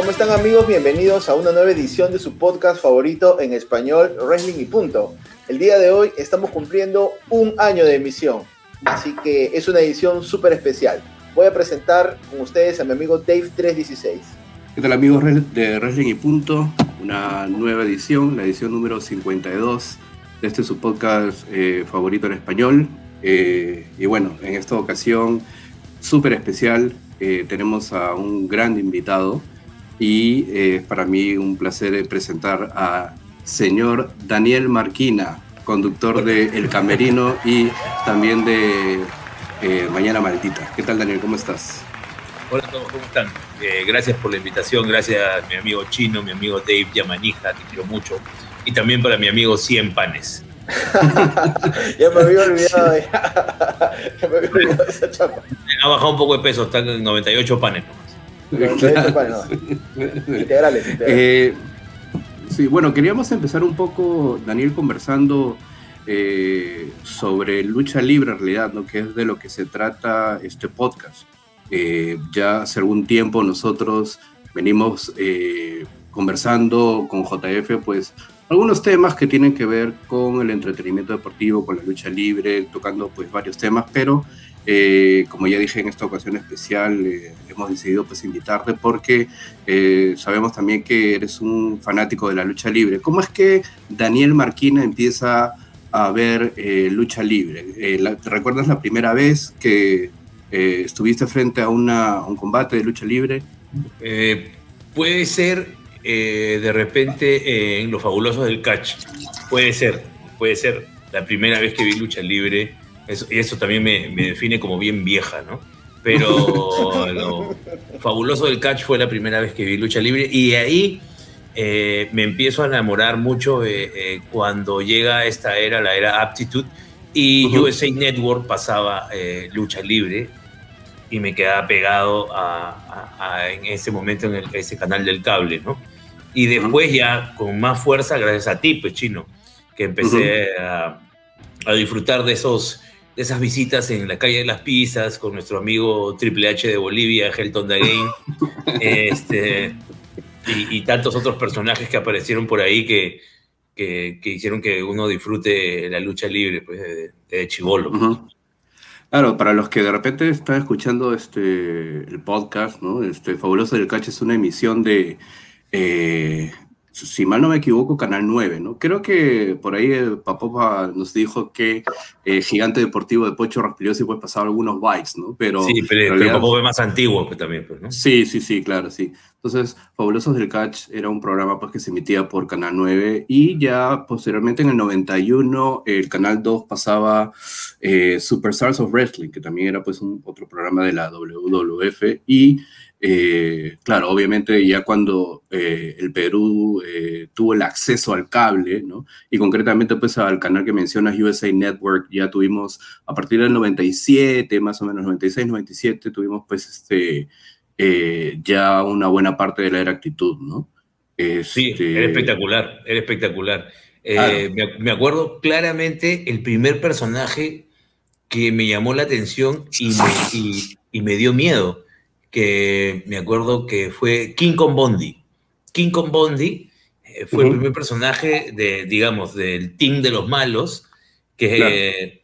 ¿Cómo están amigos? Bienvenidos a una nueva edición de su podcast favorito en español, Wrestling y Punto. El día de hoy estamos cumpliendo un año de emisión, así que es una edición súper especial. Voy a presentar con ustedes a mi amigo Dave316. ¿Qué tal amigos de Wrestling y Punto? Una nueva edición, la edición número 52 de este su podcast eh, favorito en español. Eh, y bueno, en esta ocasión súper especial eh, tenemos a un gran invitado y es para mí un placer presentar a señor Daniel Marquina, conductor de El Camerino y también de Mañana Maldita. ¿Qué tal Daniel? ¿Cómo estás? Hola a todos, ¿cómo están? gracias por la invitación, gracias a mi amigo Chino, mi amigo Dave Yamanija, te quiero mucho, y también para mi amigo Cien Panes. ya me había olvidado, ya, me había olvidado de esa chapa. Ha bajado un poco de peso, están en 98 panes nomás. 98 panes, no. Integrales, integrales. Eh, sí, bueno, queríamos empezar un poco, Daniel, conversando eh, sobre lucha libre en realidad, ¿no? que es de lo que se trata este podcast. Eh, ya hace algún tiempo nosotros venimos eh, conversando con JF, pues algunos temas que tienen que ver con el entretenimiento deportivo, con la lucha libre, tocando pues varios temas, pero eh, como ya dije en esta ocasión especial, hemos decidido pues invitarte porque sabemos también que eres un fanático de la lucha libre. ¿Cómo es que Daniel Marquina empieza a ver lucha libre? ¿Te recuerdas la primera vez que eh, ¿Estuviste frente a, un combate de lucha libre? Eh, puede ser eh, de repente en Los Fabulosos del Catch. Puede ser, puede ser la primera vez que vi lucha libre. Eso, y eso también me, define como bien vieja, ¿no? Pero lo Fabuloso del Catch fue la primera vez que vi lucha libre y ahí me empiezo a enamorar mucho cuando llega esta era, la era Aptitude, y USA Network pasaba lucha libre y me quedaba pegado a, en ese momento en ese canal del cable, ¿no? Y después ya con más fuerza, gracias a ti, pues chino, que empecé a, disfrutar de, esos, esas visitas en la calle de las pizzas con nuestro amigo Triple H de Bolivia, Helton Dagain, este, y, tantos otros personajes que aparecieron por ahí que, que, hicieron que uno disfrute la lucha libre pues, de, de chivolo. Claro, para los que de repente están escuchando este el podcast, ¿no? Este Fabuloso del Cache es una emisión de, eh, si mal no me equivoco, Canal 9, ¿no? Creo que por ahí eh, Papopa nos dijo que eh, Gigante Deportivo de Pocho Raspiliosi pues pasaba algunos bytes, ¿no? Pero, sí, pero, pero Papopa es más antiguo pues, también, pues, ¿no? Sí, sí, sí, claro, sí. Entonces, Fabulosos del Catch era un programa pues, que se emitía por Canal 9 y ya posteriormente en el 91 el Canal 2 pasaba eh, Superstars of Wrestling, que también era pues un, otro programa de la WWF y eh, claro, obviamente ya cuando eh, el Perú tuvo el acceso al cable, ¿no? Y concretamente pues al canal que mencionas, USA Network, ya tuvimos a partir del 97, más o menos 96, 97, tuvimos pues este eh, ya una buena parte de la era actitud, ¿no? Sí, este, era espectacular, era espectacular. Eh, me, acuerdo claramente el primer personaje que me llamó la atención y me, dio miedo, que me acuerdo que fue King Kong Bondi. King Kong Bondi eh, fue el primer personaje de, digamos, del team de los malos, que,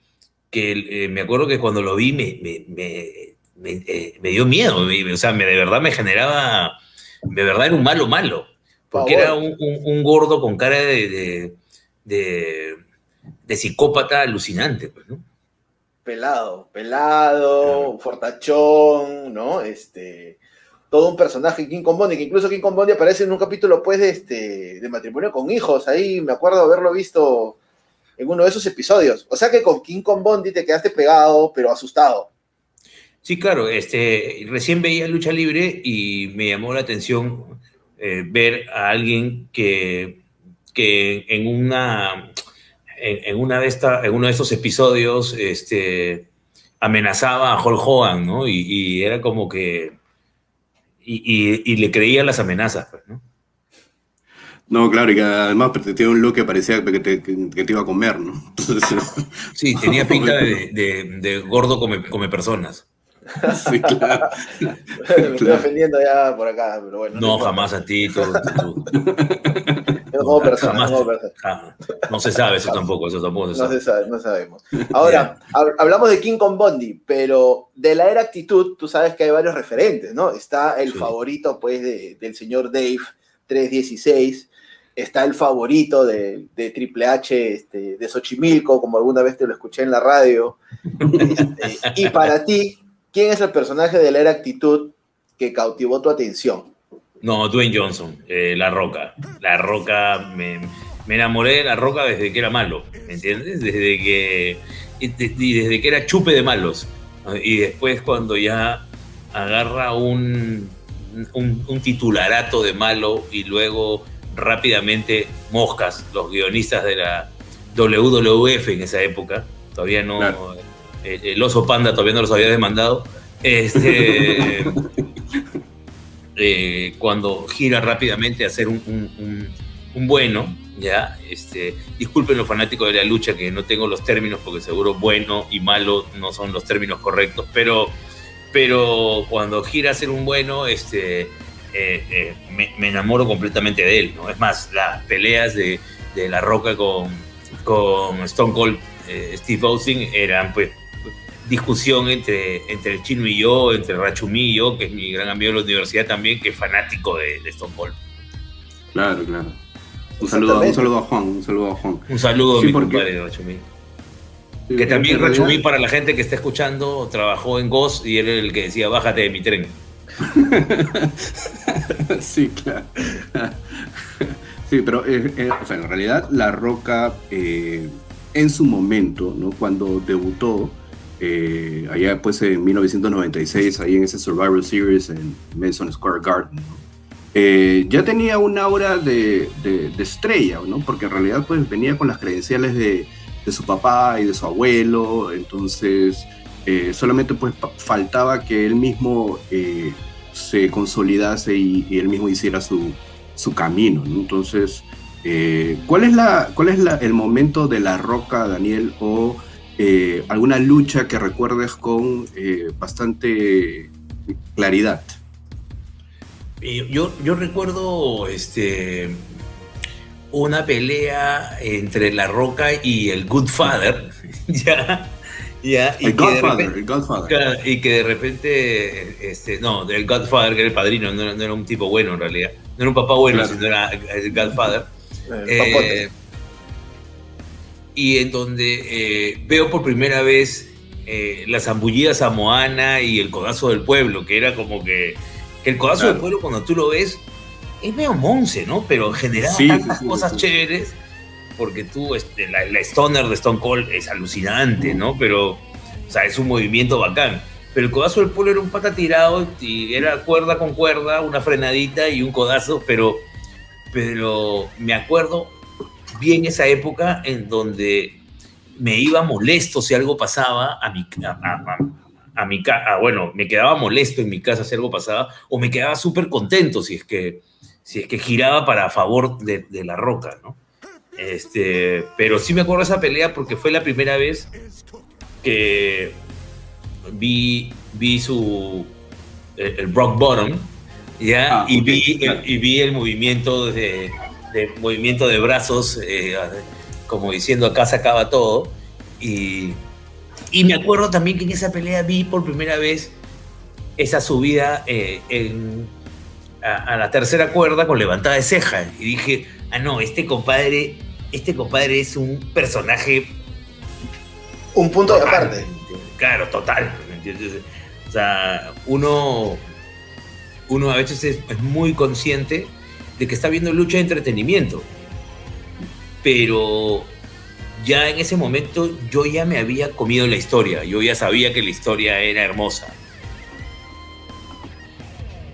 que me acuerdo que cuando lo vi me, eh, me, dio miedo, o sea, me, de verdad me generaba, de verdad era un malo malo, porque era un, gordo con cara de, de, psicópata alucinante, pues, ¿no? Pelado, pelado, fortachón, ¿no? Este, todo un personaje King Kong Bondi, que incluso King Kong Bondi aparece en un capítulo, pues, de, este, de matrimonio con hijos, ahí me acuerdo haberlo visto en uno de esos episodios. O sea que con King Kong Bondi te quedaste pegado, pero asustado. Sí, claro, este, recién veía lucha libre y me llamó la atención eh, ver a alguien que, que en una en, una de esta, en uno de estos episodios este, amenazaba a Hulk Hogan, ¿no? Y, era como que y, le creía las amenazas, pues, ¿no? No, claro, y que además tenía un look que parecía que te, que te iba a comer, ¿no? sí, tenía pinta de, de, gordo come, come personas. Sí, claro. Me estoy ofendiendo ya por acá, pero bueno. No, jamás a ti. Tú, no, persona, no, se sabe eso tampoco, eso tampoco se sabe. No se sabe, no sabemos. Ahora, hablamos de King Kong Bondi, pero de la era actitud, tú sabes que hay varios referentes, ¿no? Está el favorito, pues, del señor Dave 316, está el favorito de, Triple H este, de Xochimilco, como alguna vez te lo escuché en la radio. Este, y para ti, ¿quién es el personaje de la era actitud que cautivó tu atención? No, Dwayne Johnson, eh, La Roca. La Roca, me, enamoré de La Roca desde que era malo, ¿me entiendes? Desde que, y desde que era chupe de malos. Y después cuando ya agarra un, un, titularato de malo y luego rápidamente moscas, los guionistas de la WWF en esa época, todavía no, el, oso panda todavía no los había demandado, este, eh, cuando gira rápidamente a hacer un, bueno, ya, este, disculpen los fanáticos de la lucha que no tengo los términos porque seguro bueno y malo no son los términos correctos, pero pero cuando gira a ser un bueno, este, eh, eh, me, enamoro completamente de él, ¿no? Es más, las peleas de, de La Roca con, con Stone Cold Steve Austin eran, pues, discusión entre, entre el chino y yo, entre Rachumi y yo, que es mi gran amigo de la universidad también, que es fanático de, Stone Cold. Claro, claro. Un saludo, un saludo a Juan, un saludo a Juan. Un saludo a mi compadre Rachumi. Que también Rachumí, para la gente que está escuchando, trabajó en Ghost y él era el que decía, bájate de mi tren. sí, claro. Sí, pero eh, eh, en realidad La Roca eh, en su momento, ¿no? cuando debutó, allá pues en 1996, ahí en ese Survivor Series en Mason Square Garden, ya tenía una aura de, de, de, estrella, ¿no? porque en realidad pues venía con las credenciales de, de su papá y de su abuelo, entonces eh, solamente pues faltaba que él mismo eh, se consolidase y, él mismo hiciera su, su camino, entonces eh, ¿cuál es, la, cuál es el momento de la roca, Daniel, o alguna lucha que recuerdes con bastante claridad? Yo, yo recuerdo este, una pelea entre La Roca y el Good Father, ya, ya, y el, Godfather, el Godfather. Y que de repente, este, no, del Godfather, que era el padrino, no era, un tipo bueno en realidad, no era un papá bueno, sino era el Godfather. Eh, y en donde eh, veo por primera vez eh, la zambullidas a Moana y el codazo del pueblo, que era como que, que el codazo del pueblo cuando tú lo ves es medio monce, ¿no? Pero generaba tantas cosas chéveres, porque tú, este, la, Stoner de Stone Cold es alucinante, ¿no? Pero, o sea, es un movimiento bacán. Pero el codazo del pueblo era un pata tirado y era cuerda con cuerda, una frenadita y un codazo, pero, pero me acuerdo bien esa época en donde me iba molesto si algo pasaba a mi, a, mi casa, bueno, me quedaba molesto en mi casa si algo pasaba, o me quedaba súper contento si es que si es que giraba para favor de, la roca, ¿no? Este, pero sí me acuerdo de esa pelea porque fue la primera vez que vi, vi su el, rock bottom ya ah, y, vi, y vi el movimiento de, movimiento de brazos eh, como diciendo acá se acaba todo y, y me acuerdo también que en esa pelea vi por primera vez esa subida eh, en, a, la tercera cuerda con levantada de ceja. Y dije, ah, no, este compadre, este compadre es un personaje. Un punto de aparte. Claro, total. O sea, uno, uno a veces es, muy consciente de que está viendo lucha de entretenimiento. Pero ya en ese momento yo ya me había comido la historia. Yo ya sabía que la historia era hermosa.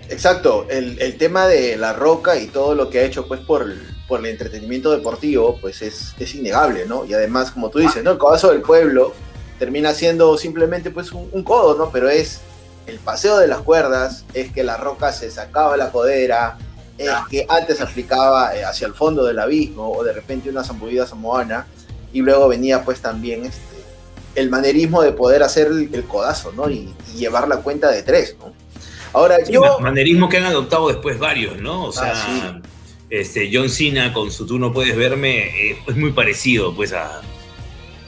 Exacto, el, tema de La Roca y todo lo que ha hecho pues por, por el entretenimiento deportivo, pues es, es, innegable, ¿no? Y además, como tú dices, ¿no? El codazo del pueblo termina siendo simplemente pues un, codo, ¿no? Pero es el paseo de las cuerdas, es que La Roca se sacaba la codera, es que antes aplicaba eh, hacia el fondo del abismo o de repente una zambullida samoana y luego venía pues también este, el manerismo de poder hacer el, codazo, ¿no? Y, llevar la cuenta de tres, ¿no? Ahora, yo... Manerismo que han adoptado después varios, ¿no? O sea, ah, este, John Cena con su Tú no puedes verme eh, es muy parecido, pues, a,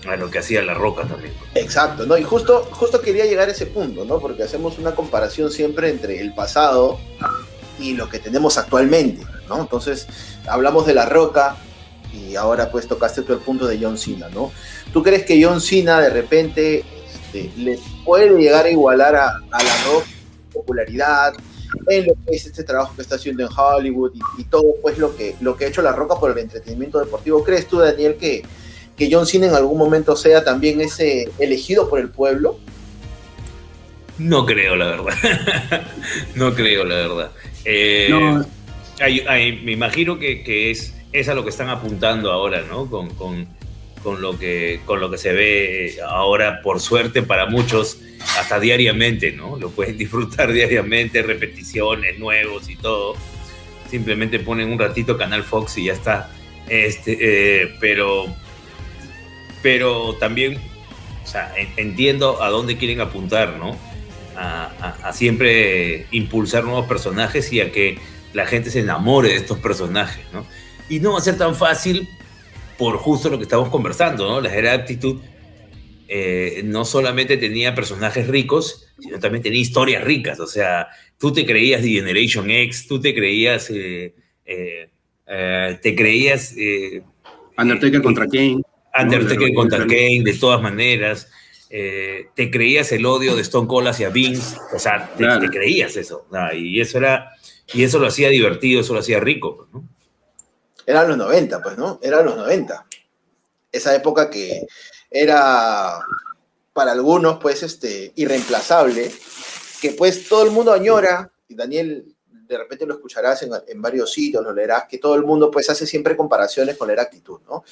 a lo que hacía La Roca también. Exacto, ¿no? Y justo, justo quería llegar a ese punto, ¿no? Porque hacemos una comparación siempre entre el pasado y lo que tenemos actualmente, ¿no? Entonces, hablamos de La Roca, y ahora pues tocaste todo el punto de John Cena, ¿no? ¿Tú crees que John Cena de repente este, le puede llegar a igualar a, la rock popularidad en lo que es este trabajo que está haciendo en Hollywood y, todo pues lo que, lo que ha hecho la roca por el entretenimiento deportivo? ¿Crees tú, Daniel, que, que John Cena en algún momento sea también ese elegido por el pueblo? No creo, la verdad. no creo, la verdad. Eh, me imagino que, que es es a lo que están apuntando ahora, ¿no? Con, con, con, lo que, con lo que se ve ahora, por suerte para muchos, hasta diariamente, ¿no? Lo pueden disfrutar diariamente, repeticiones nuevos y todo. Simplemente ponen un ratito Canal Fox y ya está. Este, eh, pero, pero también, o sea, entiendo a dónde quieren apuntar, ¿no? A, a, a siempre impulsar nuevos personajes y a que la gente se enamore de estos personajes, ¿no? Y no va a ser tan fácil por justo lo que estamos conversando, ¿no? La era actitud eh, no solamente tenía personajes ricos, sino también tenía historias ricas. O sea, tú te creías de Generation X, tú te creías. Eh, eh, te creías. Undertaker contra Kane. Undertaker contra Kane, de todas maneras. Te creías el odio de Stone Cold hacia Vince. O sea, te, creías eso. y eso era. Y eso lo hacía divertido, eso lo hacía rico, ¿no? eran los 90, pues, ¿no? Eran los 90. Esa época que era para algunos, pues, este, irreemplazable, que pues todo el mundo añora, y Daniel de repente lo escucharás en, varios sitios, lo leerás, que todo el mundo pues hace siempre comparaciones con la actitud, ¿no?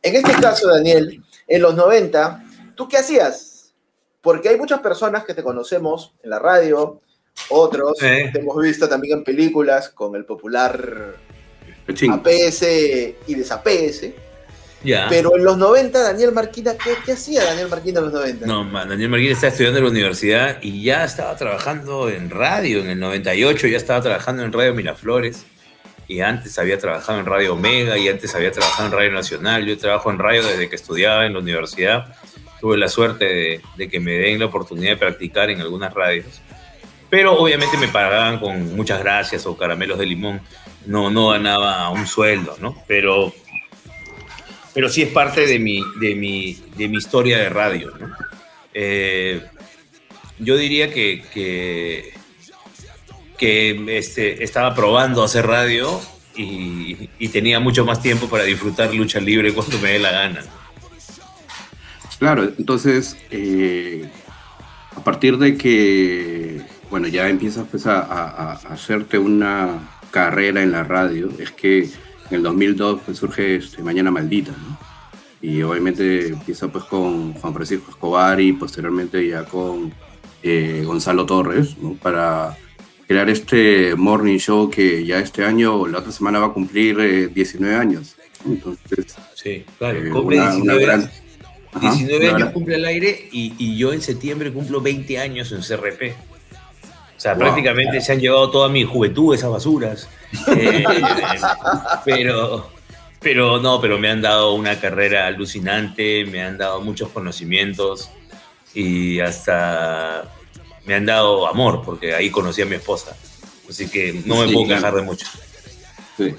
En este caso, Daniel, en los 90, ¿tú qué hacías? Porque hay muchas personas que te conocemos en la radio, otros te hemos visto también en películas con el popular APS y desaps. Pero en los 90, Daniel Marquina, ¿qué, hacía Daniel Marquina en los 90? No, Daniel Marquina estaba estudiando en la universidad y ya estaba trabajando en radio. En el 98 ya estaba trabajando en Radio Miraflores. Y antes había trabajado en Radio Omega y antes había trabajado en Radio Nacional. Yo trabajo en radio desde que estudiaba en la universidad. Tuve la suerte de, de que me den la oportunidad de practicar en algunas radios. Pero obviamente me pagaban con muchas gracias o caramelos de limón no, no ganaba un sueldo, ¿no? Pero, pero sí es parte de mi, de mi, de mi historia de radio, ¿no? Eh, yo diría que, que, este, estaba probando hacer radio y, tenía mucho más tiempo para disfrutar lucha libre cuando me dé la gana. Claro, entonces, eh, a partir de que, bueno, ya empiezas pues, a hacerte una, carrera en la radio es que en el 2002 pues, surge este, Mañana Maldita, ¿no? Y obviamente empieza pues con Juan Francisco Escobar y posteriormente ya con eh, Gonzalo Torres, ¿no? Para crear este morning show que ya este año, la otra semana va a cumplir 19 eh, años. Entonces, sí, claro, eh, cumple 19, años. 19 años cumple el aire y, y, yo en septiembre cumplo 20 años en CRP. O sea, prácticamente se han llevado toda mi juventud esas basuras. Eh, pero, pero no, pero me han dado una carrera alucinante, me han dado muchos conocimientos y hasta me han dado amor, porque ahí conocí a mi esposa. Así que no me puedo quejar de mucho. Sí.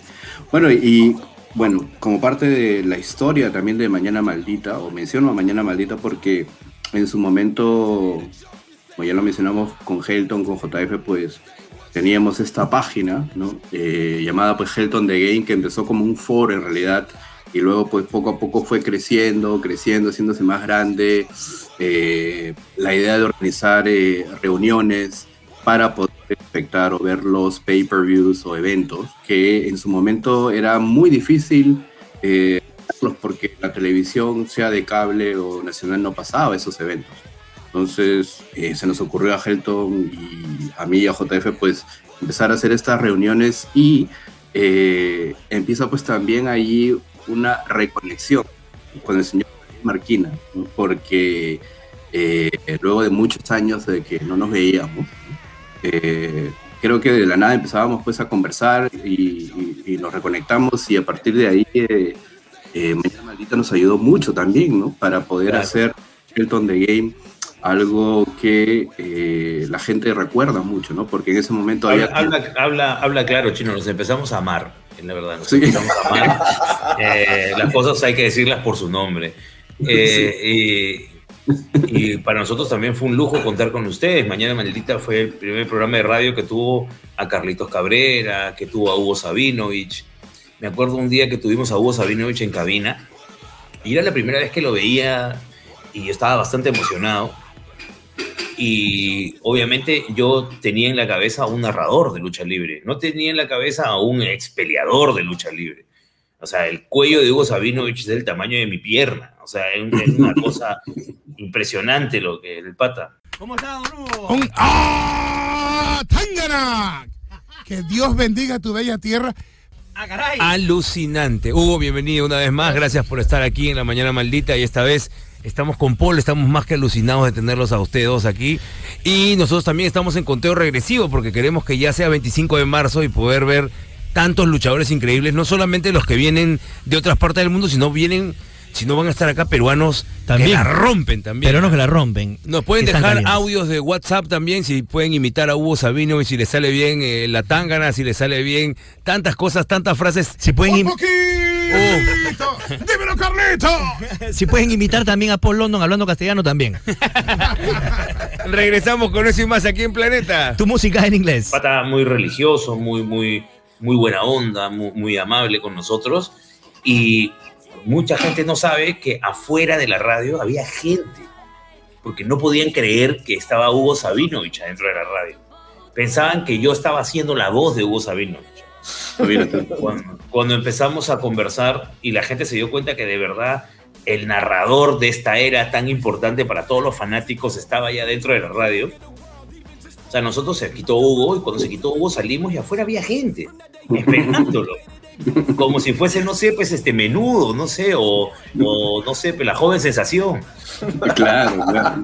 Bueno, y bueno, como parte de la historia también de Mañana Maldita, o menciono a Mañana Maldita porque en su momento como ya lo mencionamos con Helton, con JF, pues teníamos esta página, ¿no? Eh, llamada pues Helton The Game, que empezó como un foro en realidad, y luego pues poco a poco fue creciendo, creciendo, haciéndose más grande. Eh, la idea de organizar eh, reuniones para poder espectar o ver los pay-per-views o eventos, que en su momento era muy difícil porque la televisión, sea de cable o nacional, no pasaba esos eventos. Entonces eh, se nos ocurrió a Helton y a mí y a JF pues empezar a hacer estas reuniones y eh, empieza pues también allí una reconexión con el señor Marquina, porque eh, luego de muchos años de que no nos veíamos, eh, creo que de la nada empezábamos pues a conversar y, nos reconectamos y a partir de ahí eh, Mañana Maldita nos ayudó mucho también, ¿no? Para poder hacer Elton The Game algo que la gente recuerda mucho, ¿no? Porque en ese momento habla, había... Habla, habla, claro, Chino, nos empezamos a amar, la verdad, nos empezamos a amar. las cosas hay que decirlas por su nombre. y, y para nosotros también fue un lujo contar con ustedes. Mañana Maldita fue el primer programa de radio que tuvo a Carlitos Cabrera, que tuvo a Hugo Sabinovich. Me acuerdo un día que tuvimos a Hugo Sabinovich en cabina y era la primera vez que lo veía y estaba bastante emocionado. Y obviamente yo tenía en la cabeza a un narrador de lucha libre, no tenía en la cabeza a un expeleador de lucha libre. O sea, el cuello de Hugo Sabinovich es del tamaño de mi pierna. O sea, es una cosa impresionante lo que el pata. ¿Cómo está, Hugo? ¡Ah! ¡Tangana! Que Dios bendiga tu bella tierra. Ah, Alucinante. Hugo, bienvenido una vez más. Gracias por estar aquí en la Mañana Maldita y esta vez estamos con Paul, estamos más que alucinados de tenerlos a ustedes dos aquí. Y nosotros también estamos en conteo regresivo porque queremos que ya sea 25 de marzo y poder ver tantos luchadores increíbles, no solamente los que vienen de otras partes del mundo, sino vienen si no van a estar acá peruanos también. que la rompen también. Peruanos que la rompen. Nos pueden dejar audios de WhatsApp también, si pueden imitar a Hugo Sabino y si le sale bien eh, la tangana, si le sale bien tantas cosas, tantas frases. Si pueden oh. ¡Dímelo, Carlito! si pueden imitar también a Paul London hablando castellano también. Regresamos con eso y más aquí en Planeta. Tu música en inglés. Pata muy religioso, muy, muy muy buena onda, muy, amable con nosotros. Y mucha gente no sabe que afuera de la radio había gente, porque no podían creer que estaba Hugo Sabinovich adentro de la radio. Pensaban que yo estaba haciendo la voz de Hugo Sabinovich. Cuando, cuando, empezamos a conversar y la gente se dio cuenta que de verdad el narrador de esta era tan importante para todos los fanáticos estaba allá dentro de la radio, o sea, nosotros se quitó Hugo y cuando se quitó Hugo salimos y afuera había gente esperándolo. Como si fuese, no sé, pues este menudo, no sé, o, no sé, pues la joven sensación. Claro, claro.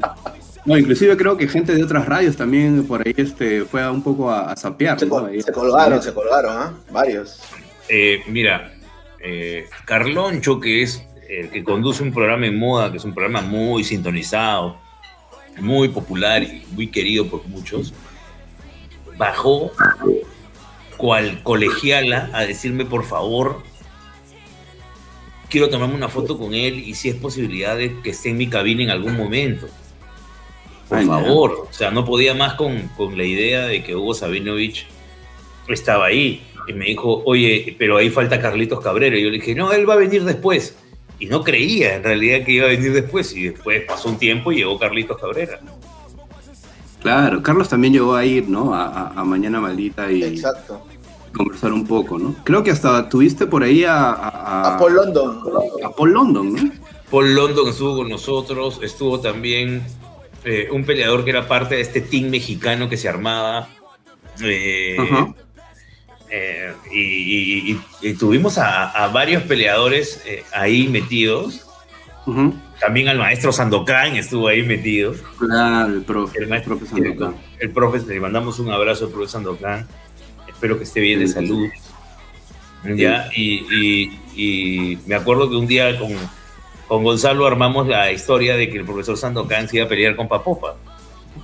No, inclusive creo que gente de otras radios también por ahí este, fue un poco a, a sapear. Se, colgaron, se colgaron, ¿ah? Varios. Eh, mira, eh, Carloncho, que es el que conduce un programa en moda, que es un programa muy sintonizado, muy popular y muy querido por muchos, bajó cual colegiala a decirme, por favor, quiero tomarme una foto con él y si es posibilidad de que esté en mi cabina en algún momento. Por favor, o sea, no podía más con, con, la idea de que Hugo Sabinovich estaba ahí. Y me dijo, oye, pero ahí falta Carlitos Cabrera. Y yo le dije, no, él va a venir después y no creía en realidad que iba a venir después y después pasó un tiempo y llegó Carlitos Cabrera. Claro, Carlos también llegó a ir, ¿no? A, Mañana Maldita y conversar un poco, ¿no? Creo que hasta tuviste por ahí a... A, Paul London. A Paul London, ¿no? Paul London estuvo con nosotros, estuvo también eh, un peleador que era parte de este team mexicano que se armaba. Eh, eh, y, tuvimos a, varios peleadores eh, ahí metidos. También al maestro Sandokan estuvo ahí metido. Claro, el profe. El maestro profe Sandokan. El, profe, le mandamos un abrazo al profe Sandokan. Espero que esté bien de salud. ¿Ya? Y, me acuerdo que un día con, con Gonzalo armamos la historia de que el profesor Sandokan se iba a pelear con Papopa.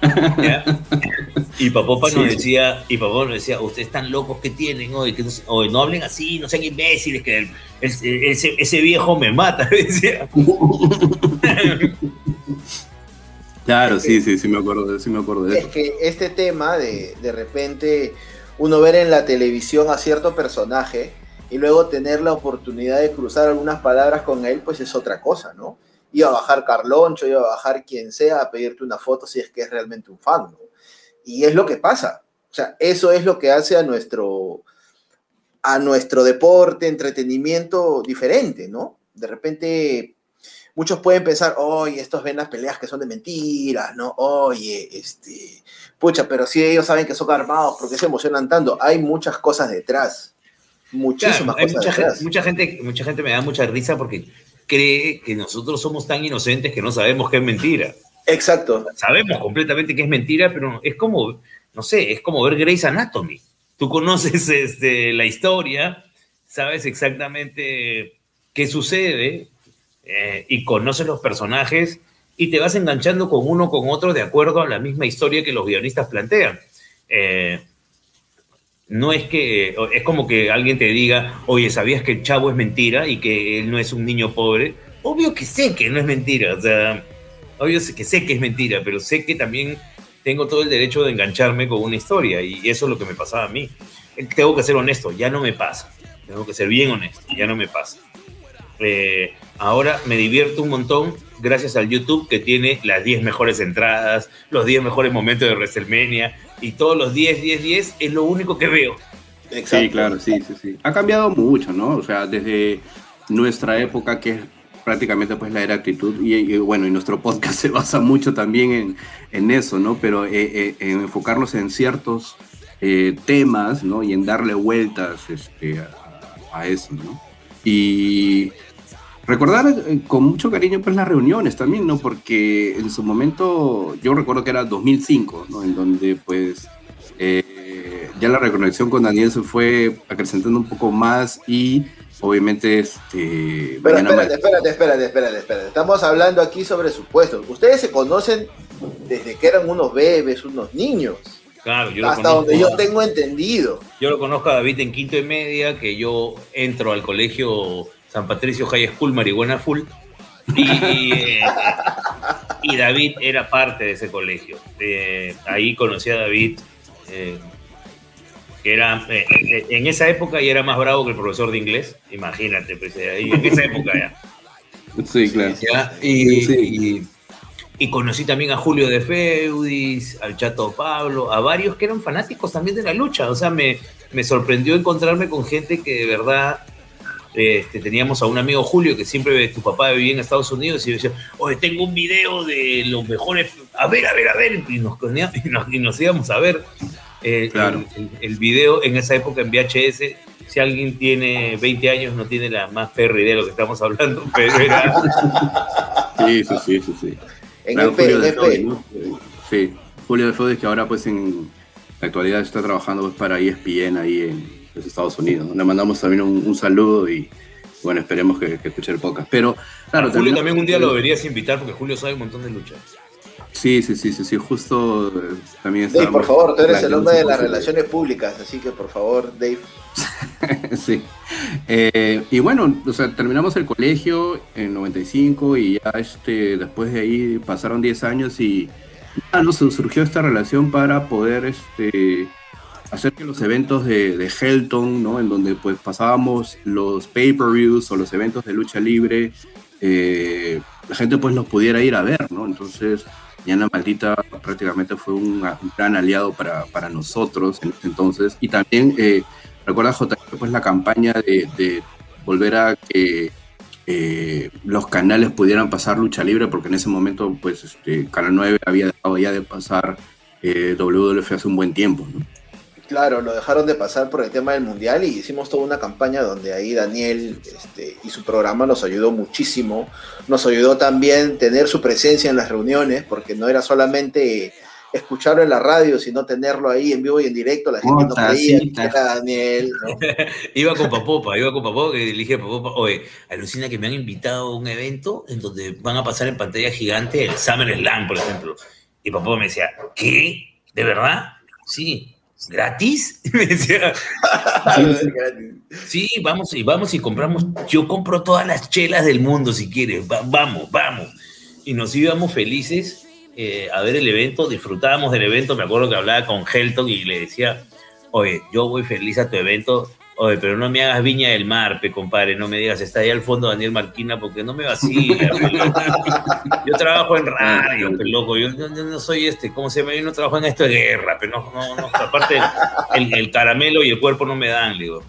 Y Papopa nos decía, y Papopa nos decía, ustedes están locos que tienen hoy, que no, no, hablen así, no sean imbéciles, que ese, viejo me mata, decía. Claro, sí, sí, sí me acuerdo, sí me acuerdo de eso. Es que este tema de de repente uno ver en la televisión a cierto personaje y luego tener la oportunidad de cruzar algunas palabras con él, pues es otra cosa, ¿no? iba a bajar Carloncho, iba a bajar quien sea a pedirte una foto si es que es realmente un fan. Y es lo que pasa. O sea, eso es lo que hace a nuestro, a nuestro deporte, entretenimiento diferente, ¿no? De repente, muchos pueden pensar, oye, estos ven las peleas que son de mentiras, ¿no? Oye, este, pucha, pero si ellos saben que son armados, ¿por qué se emocionan tanto? Hay muchas cosas detrás. Muchísimas cosas mucha detrás. Gente, mucha, gente, mucha gente me da mucha risa porque cree que nosotros somos tan inocentes que no sabemos que es mentira. Exacto. Sabemos completamente que es mentira, pero es como, no sé, es como ver Grey's Anatomy. Tú conoces este, la historia, sabes exactamente qué sucede eh, y conoces los personajes y te vas enganchando con uno con otro de acuerdo a la misma historia que los guionistas plantean. Eh, no es que, es como que alguien te diga, oye, ¿sabías que el chavo es mentira y que él no es un niño pobre? Obvio que sé que no es mentira, o sea, obvio que sé que es mentira, pero sé que también tengo todo el derecho de engancharme con una historia y eso es lo que me pasaba a mí. Tengo que ser honesto, ya no me pasa. Tengo que ser bien honesto, ya no me pasa. Eh, ahora me divierto un montón gracias al YouTube que tiene las 10 mejores entradas, los 10 mejores momentos de WrestleMania y todos los 10, 10, 10 es lo único que veo. Sí, claro, sí, sí, sí. Ha cambiado mucho, ¿no? O sea, desde nuestra época que es prácticamente pues la era actitud y, bueno, y nuestro podcast se basa mucho también en, en eso, ¿no? Pero eh, eh, en enfocarnos en ciertos eh, temas, ¿no? Y en darle vueltas este, a, a eso, ¿no? Y recordar eh, con mucho cariño pues las reuniones también, ¿no? Porque en su momento, yo recuerdo que era 2005, ¿no? En donde pues eh, ya la reconexión con Daniel se fue acrecentando un poco más y obviamente este... Pero espérate, espérate, espérate, espérate, espérate. Estamos hablando aquí sobre supuestos. Ustedes se conocen desde que eran unos bebés, unos niños. Claro, yo Hasta donde yo tengo entendido. Yo lo conozco a David en quinto y media, que yo entro al colegio San Patricio High School Marihuana Full. Y, eh, y David era parte de ese colegio. Eh, ahí conocí a David, eh, que era en esa época y era más bravo que el profesor de inglés. Imagínate, pues, en esa época ya. Sí, claro. Y, sí. y, conocí también a Julio de Feudis, al Chato Pablo, a varios que eran fanáticos también de la lucha. O sea, me, me sorprendió encontrarme con gente que de verdad este, teníamos a un amigo Julio que siempre tu papá vivía en Estados Unidos y decía, oye, tengo un video de los mejores, a ver, a ver, a ver, y nos, y nos, íbamos a ver eh, el, video en esa época en VHS. Si alguien tiene 20 años, no tiene la más perra idea de lo que estamos hablando, pero era... Sí, sí, sí, sí. sí. En el Julio de Sí, Julio de que ahora pues en la actualidad está trabajando pues, para ESPN ahí en, Estados Unidos. Le mandamos también un, saludo y bueno, esperemos que, que escuche el podcast. Pero claro, Julio también un día lo deberías invitar porque Julio sabe un montón de luchas. Sí, sí, sí, sí, sí, justo eh, también Dave, por favor, tú eres el hombre de las relaciones públicas, así que por favor, Dave. sí. Eh, y bueno, o sea, terminamos el colegio en 95 y ya este, después de ahí pasaron 10 años y ya no surgió esta relación para poder este, hacer que los eventos de, de, Helton, ¿no? En donde pues pasábamos los pay-per-views o los eventos de lucha libre, eh, la gente pues los pudiera ir a ver, ¿no? Entonces, Diana Maldita prácticamente fue un, gran aliado para, para, nosotros en ese entonces. Y también, eh, recuerda J, pues la campaña de, de volver a que eh, los canales pudieran pasar lucha libre, porque en ese momento, pues, este, Canal 9 había dejado ya de pasar eh, WWF hace un buen tiempo, ¿no? Claro, lo dejaron de pasar por el tema del mundial y hicimos toda una campaña donde ahí Daniel este, y su programa nos ayudó muchísimo. Nos ayudó también tener su presencia en las reuniones, porque no era solamente escucharlo en la radio, sino tenerlo ahí en vivo y en directo. La gente no creía que era Daniel. iba con Papopa, iba con Papopa, que le dije a Papopa, oye, alucina que me han invitado a un evento en donde van a pasar en pantalla gigante el Summer Slam, por ejemplo. Y Papopa me decía, ¿qué? ¿De verdad? Sí, ¿Gratis? Me decía. sí, vamos y vamos y compramos. Yo compro todas las chelas del mundo si quieres. vamos, vamos. Y nos íbamos felices eh, a ver el evento, disfrutábamos del evento. Me acuerdo que hablaba con Helton y le decía, oye, yo voy feliz a tu evento, Oye, pero no me hagas viña del mar, pe compadre, no me digas, está ahí al fondo Daniel Marquina, porque no me vacila. yo trabajo en radio, pe loco, yo, no soy este, ¿cómo se llama? Yo no trabajo en esto de guerra, pero no, no, no, aparte el, caramelo y el cuerpo no me dan, digo.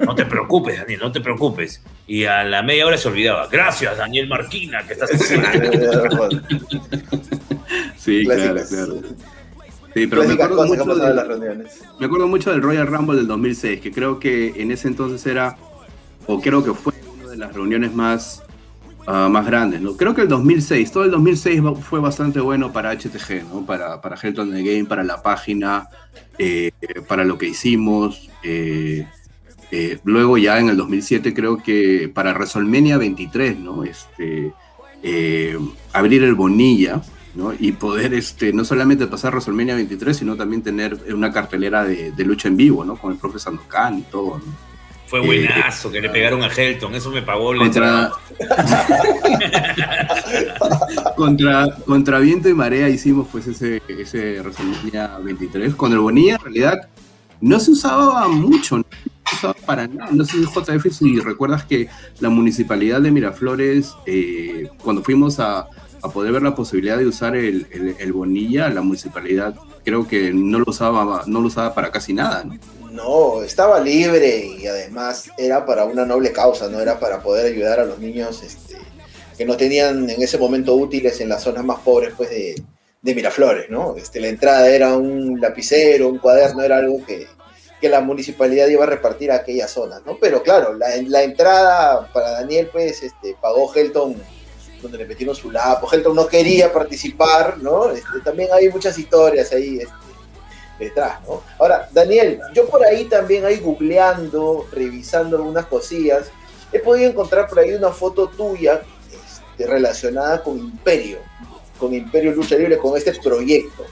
No te preocupes, Daniel, no te preocupes. Y a la media hora se olvidaba. Gracias, Daniel Marquina, que estás Sí, claro, claro. Sí, pero me acuerdo, mucho me acuerdo mucho del Royal Rumble del 2006, que creo que en ese entonces era, o creo que fue una de las reuniones más ah, más grandes, ¿no? Creo que el 2006, todo el 2006 va- fue bastante bueno para HTG, ¿no? Para, para Helton the Game, para la página, eh, para lo que hicimos. eh, eh, luego ya en el 2007 creo que para WrestleMania 23, ¿no? Este, abrir el Bonilla, ¿no? Y poder este, no solamente pasar WrestleMania 23, sino también tener una cartelera de, de lucha en vivo, ¿no? Con el profe Sandokan y todo, ¿no? Fue Eh, buenazo que le pegaron a Helton, eso me pagó la Contra, contra, contra viento y marea hicimos pues ese, ese WrestleMania 23. Con el Bonilla en realidad no se usaba mucho, no se usaba para nada. No sé, JF, si recuerdas que la municipalidad de Miraflores, eh, cuando fuimos a, a poder ver la posibilidad de usar el, Bonilla, la municipalidad creo que no lo usaba, no lo usaba para casi nada, ¿no? Estaba libre y además era para una noble causa, no era para poder ayudar a los niños este, que no tenían en ese momento útiles en las zonas más pobres pues, de, de Miraflores, ¿no? Este, la entrada era un lapicero, un cuaderno, era algo que, que la municipalidad iba a repartir a aquellas zonas, ¿no? Pero claro, la, la entrada para Daniel, pues, este, pagó Helton donde le metieron su lapo. Helton no quería participar, ¿no? Este, también hay muchas historias ahí este, detrás, ¿no? Ahora, Daniel, yo por ahí también, ahí googleando, revisando algunas cosillas, he podido encontrar por ahí una foto tuya este, relacionada con Imperio, con Imperio Lucha Libre, con este proyecto.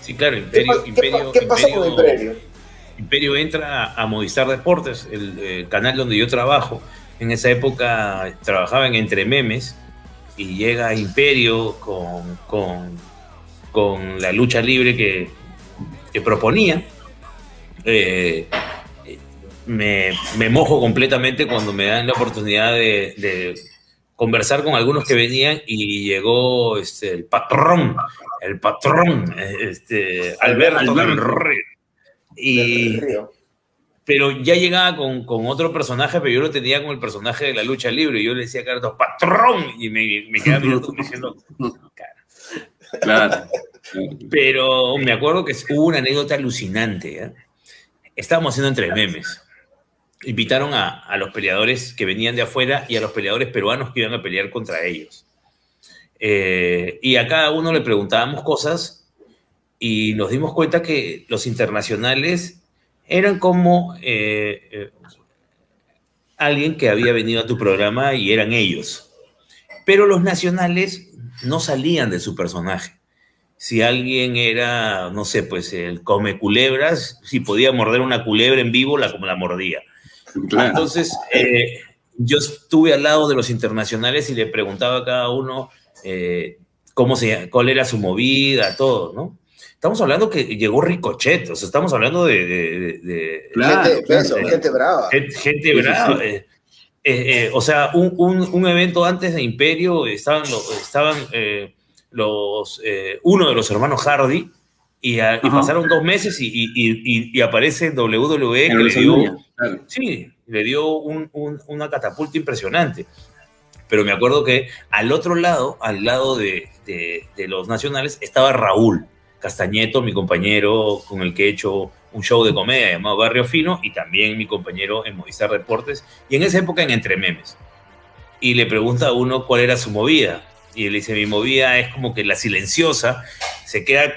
Sí, claro, ¿Qué, Imperio, qué Imperio, pa- qué pasó con Imperio- Imperio? Entra a Movistar Deportes, el, eh, canal donde yo trabajo. En esa época trabajaba en Entre Memes y llega Imperio con, con, con la lucha libre que, que proponía. Eh, me, me mojo completamente cuando me dan la oportunidad de, de conversar con algunos que venían y llegó este, el patrón, el patrón, este, Alberto, del Alberto. Río. Y, Del Río. Pero ya llegaba con, con otro personaje, pero yo lo tenía con el personaje de la lucha libre. Y yo le decía a Carlos, patrón, y me, me quedaba mirando como diciendo, "Cara". Claro. Pero me acuerdo que hubo una anécdota alucinante. ¿eh? Estábamos haciendo entre memes. Invitaron a, a los peleadores que venían de afuera y a los peleadores peruanos que iban a pelear contra ellos. Eh, y a cada uno le preguntábamos cosas y nos dimos cuenta que los internacionales eran como eh, eh, alguien que había venido a tu programa y eran ellos. Pero los nacionales no salían de su personaje. Si alguien era, no sé, pues el come culebras, si podía morder una culebra en vivo, la como la mordía. claro. Entonces, eh, yo estuve al lado de los internacionales y le preguntaba a cada uno cómo se, cuál era su movida, todo, ¿no? Estamos hablando que llegó Ricochet, o sea, estamos hablando de, de- de- de- Claro, gente de peso, claro. gente brava. gente, gente Sí, sí, brava. sí. eh, eh, eh, o sea, un, un- un evento antes de Imperio estaban, los, estaban eh, los, eh, uno de los hermanos Hardy y, a- y Ajá. pasaron dos meses y, y- y- y aparece WWE En que le dio, claro. sí, le dio un- un- una catapulta impresionante. Pero me acuerdo que al otro lado, al lado de, de- de los nacionales, estaba Raúl Castañeto, mi compañero con el que he hecho un show de comedia llamado Barrio Fino, y también mi compañero en Movistar Deportes, y en esa época en Entre Memes. Y le pregunta a uno cuál era su movida, y él dice, mi movida es como que la silenciosa, se queda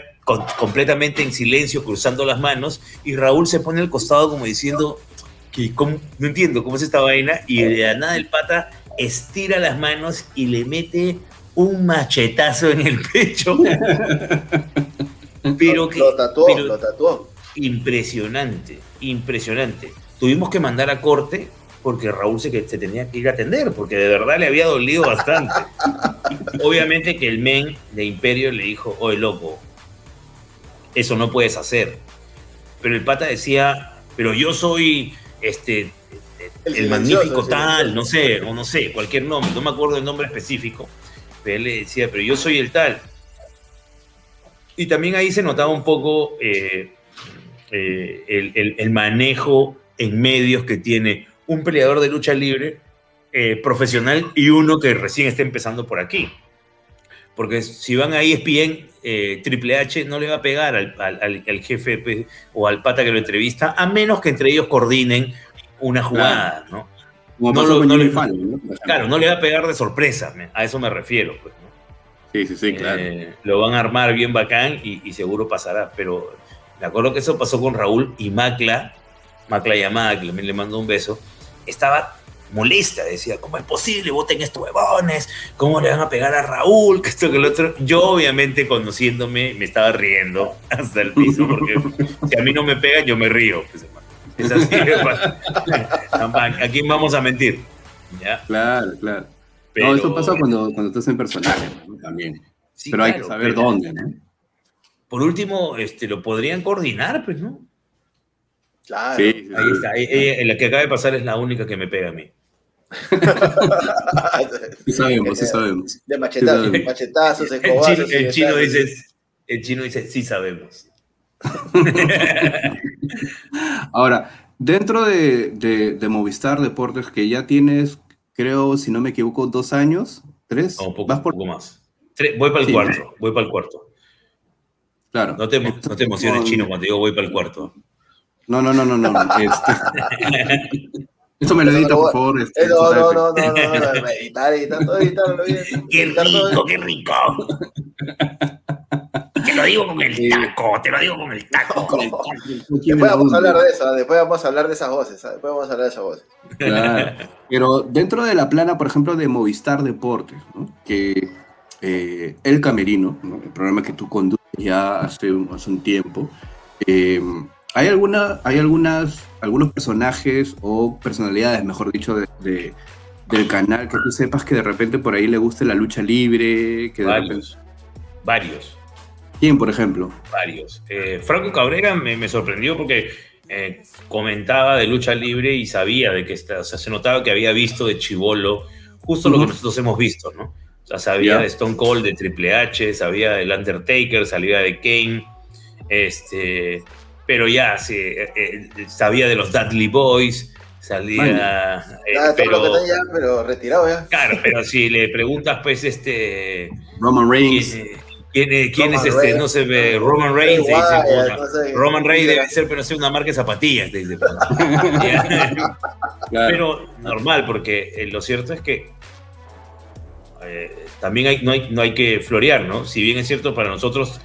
completamente en silencio, cruzando las manos, y Raúl se pone al costado como diciendo, que no entiendo cómo es esta vaina, y de la nada el pata estira las manos y le mete un machetazo en el pecho. pero que, lo tatuó, pero lo tatuó. impresionante, impresionante. Tuvimos que mandar a corte porque Raúl se, que se tenía que ir a atender, porque de verdad le había dolido bastante. Obviamente que el men de Imperio le dijo, oye loco, eso no puedes hacer. Pero el pata decía, pero yo soy este El el, magnífico tal, no sé, o no sé, cualquier nombre, no me acuerdo el nombre específico. Pero él le decía, pero yo soy el tal. Y también ahí se notaba un poco eh, eh, el, el- el manejo en medios que tiene un peleador de lucha libre eh, profesional y uno que recién está empezando por aquí. Porque si van a E ESPN, Triple H no le va a pegar al, al- jefe pues, o al pata que lo entrevista, a menos que entre ellos coordinen una jugada, ¿no? Como no lo- le- Fallon, ¿no? Claro, no le va a pegar de sorpresa, a eso me refiero. Pues, ¿no? Sí, sí, sí, claro. Eh, lo van a armar bien bacán y, y seguro pasará. Pero me acuerdo que eso pasó con Raúl y Macla, Macla llamada, que también le mando un beso, estaba molesta, decía, ¿cómo es posible? Voten estos huevones, ¿cómo le van a pegar a Raúl? Que esto, que lo otro. Yo, obviamente, conociéndome, me estaba riendo hasta el piso, porque si a mí no me pegan, yo me río. pues, es así. ¿A quién vamos a mentir? ¿Ya? Claro, claro. Pero- No, eso pasa cuando, cuando estás en personaje ¿no? también. Sí, pero hay que saber pero- dónde, ¿no? Por último, este, lo podrían coordinar, pues, ¿no? Claro. Sí, Ahí está. Ahí- la que acaba de pasar es la única que me pega a mí. Sí sabemos, sí sabemos. De machetazos, Sí, machetazos, El escobazos. chino, y el chino dice, el chino dice, sí sabemos. Ahora, dentro de, de- de Movistar Deportes, que ya tienes, creo, si no me equivoco, dos años, tres, No, un poco, vas por... poco más. Voy para el Sí. cuarto, voy para el cuarto. Claro. No te, emo- no te emociones, Con- chino, cuando digo voy para el cuarto. No, no, no, no, no. este- Esto me lo edita, por favor. este, Eh, no, no, no, no, no, no, editar, editar, todo. ¡Qué rico, qué rico! Te lo digo con el taco, te lo digo con el taco. Con el- Después vamos a hablar de eso, después vamos a hablar de esas voces, después vamos a hablar de esas voces. Claro. Pero dentro de la plana, por ejemplo, de Movistar Deportes, ¿no? que eh, El Camerino, ¿no? el programa que tú conduces ya hace un, hace un tiempo, eh, hay, alguna, hay algunas, algunos personajes o personalidades, mejor dicho, de, de- del canal que tú sepas que de repente por ahí le guste la lucha libre, que de repente... Varios, varios. ¿Quién, por ejemplo? Varios. Eh, Franco Cabrera me, me sorprendió porque eh, comentaba de lucha libre y sabía de que está, o sea, se notaba que había visto de Chivolo justo lo que nosotros hemos visto, ¿no? O sea, sabía de Stone Cold, de Triple H, sabía del Undertaker, sabía de Kane, este, pero ya sí, eh, eh, sabía de los Dudley Boys, salía, eh, Ah, todo pero ya, pero retirado ya. claro, pero si le preguntas, pues, este, Roman Reigns. ¿Quién, quién- quién Roman es este? Reigns. No se ve. Roman Reigns. Dice, no sé. Roman Reigns debe ser, pero no sé, una marca de zapatillas. te dice, puta. Claro. pero normal, porque eh, lo cierto es que eh, también hay, no, hay, no hay que florear, ¿no? Si bien es cierto para nosotros,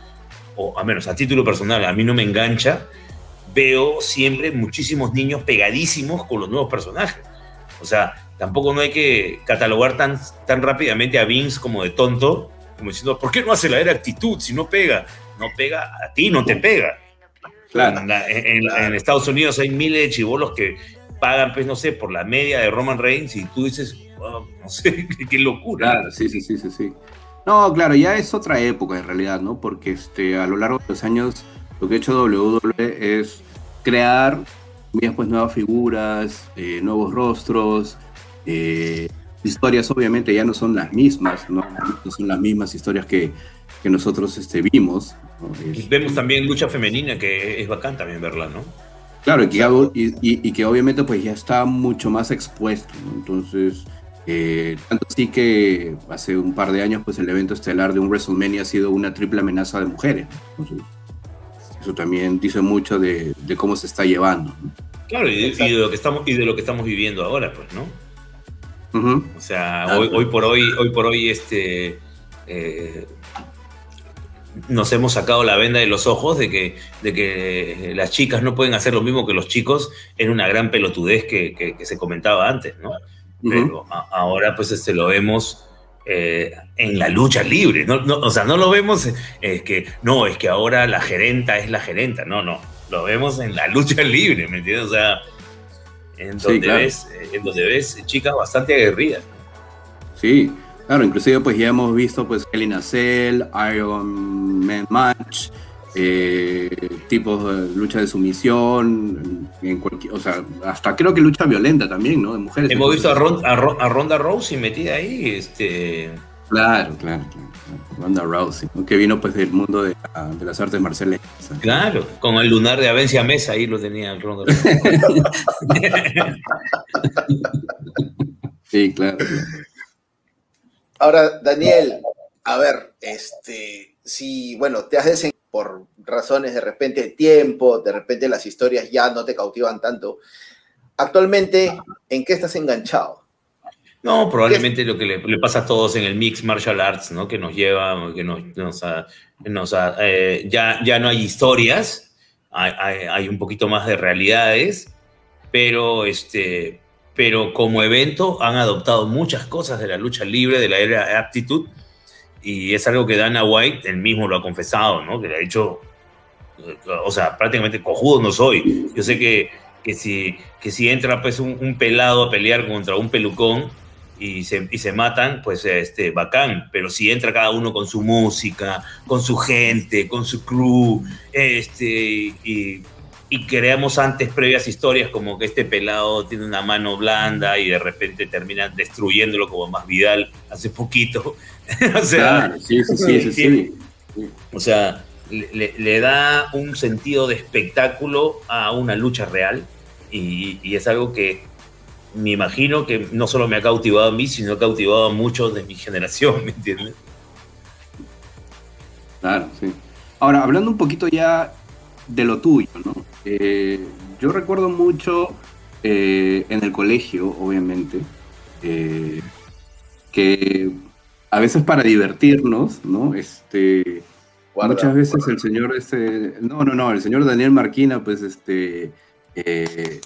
o a menos a título personal, a mí no me engancha, veo siempre muchísimos niños pegadísimos con los nuevos personajes. O sea, tampoco no hay que catalogar tan, tan rápidamente a Vince como de tonto, como diciendo, ¿por qué no acelera la actitud si no pega? No pega, a ti no te pega. Claro. En, la- en- en- en Estados Unidos hay miles de chivolos que pagan, pues, no sé, por la media de Roman Reigns y tú dices, "Wow, no sé, qué, locura. Claro, sí, sí, sí, sí, sí. No, claro, ya es otra época en realidad, ¿no? Porque este, a lo largo de los años lo que ha hecho WWE es crear pues, nuevas figuras, eh, nuevos rostros, eh, historias obviamente ya no son las mismas, ¿no? No son las mismas historias que, que nosotros este, vimos. ¿no? Es- vemos también lucha femenina, que es bacán también verla, ¿no? Claro, y que, y, y- y que obviamente pues ya está mucho más expuesto, ¿no? Entonces, eh, tanto así que hace un par de años pues el evento estelar de un WrestleMania ha sido una triple amenaza de mujeres. Entonces, eso también dice mucho de, de cómo se está llevando. Claro, y, y de lo que estamos, y de lo que estamos viviendo ahora, pues, ¿no? O sea, Claro. hoy, hoy por hoy, hoy por hoy, este eh, nos hemos sacado la venda de los ojos de que, de que las chicas no pueden hacer lo mismo que los chicos, era una gran pelotudez que, que- que se comentaba antes, ¿no? Pero a- ahora pues este lo vemos eh, en la lucha libre, ¿no? No, o sea, no lo vemos eh, es que, no, es que ahora la gerenta es la gerenta, no, no, lo vemos en la lucha libre, ¿me entiendes? O sea, en Sí, donde, claro. ves, en donde ves chicas bastante aguerridas. Sí, claro, inclusive pues ya hemos visto pues Hell in a Cell, Iron Man Match, eh, tipos de lucha de sumisión, en, cualquier, o sea, hasta creo que lucha violenta también, ¿no? De mujeres. Hemos visto a, Ron- a Ron- a Ronda Rousey metida ahí, este, Claro, claro, claro. Ronda Rousey, ¿no? que vino pues del mundo de, la- de las artes marciales. claro, con el lunar de Avencia Mesa, ahí lo tenía el Ronda Rousey. Sí, claro. Ahora, Daniel, a ver, este, si, bueno, te has desen por razones de repente de tiempo, de repente las historias ya no te cautivan tanto, actualmente, ¿en qué estás enganchado? No, probablemente lo que le, le pasa a todos en el mix martial arts, ¿no? Que nos lleva, que nos, eh, ya, ya no hay historias, hay, hay- hay un poquito más de realidades, pero, este, pero como evento han adoptado muchas cosas de la lucha libre, de la era de aptitud, y es algo que Dana White, él mismo lo ha confesado, ¿no? Que le ha dicho, o sea, prácticamente cojudo no soy. Yo sé que, que, si, que si entra pues un, un pelado a pelear contra un pelucón y se, y se matan, pues este, bacán. Pero si entra cada uno con su música, con su gente, con su crew, este, y, y creamos antes previas historias como que este pelado tiene una mano blanda y de repente termina destruyéndolo como más Vidal hace poquito. o sea, Claro, sí, sí, sí, sí, sí. o sea, le, le- le da un sentido de espectáculo a una lucha real y, y es algo que me imagino que no solo me ha cautivado a mí, sino ha cautivado a muchos de mi generación, ¿me entiendes? Claro, sí. Ahora, hablando un poquito ya de lo tuyo, ¿no? Eh, yo recuerdo mucho eh, en el colegio, obviamente, eh, que a veces para divertirnos, ¿no? Este, Guarda, muchas veces el señor, este, no, no, no, el señor Daniel Marquina, pues, este, eh,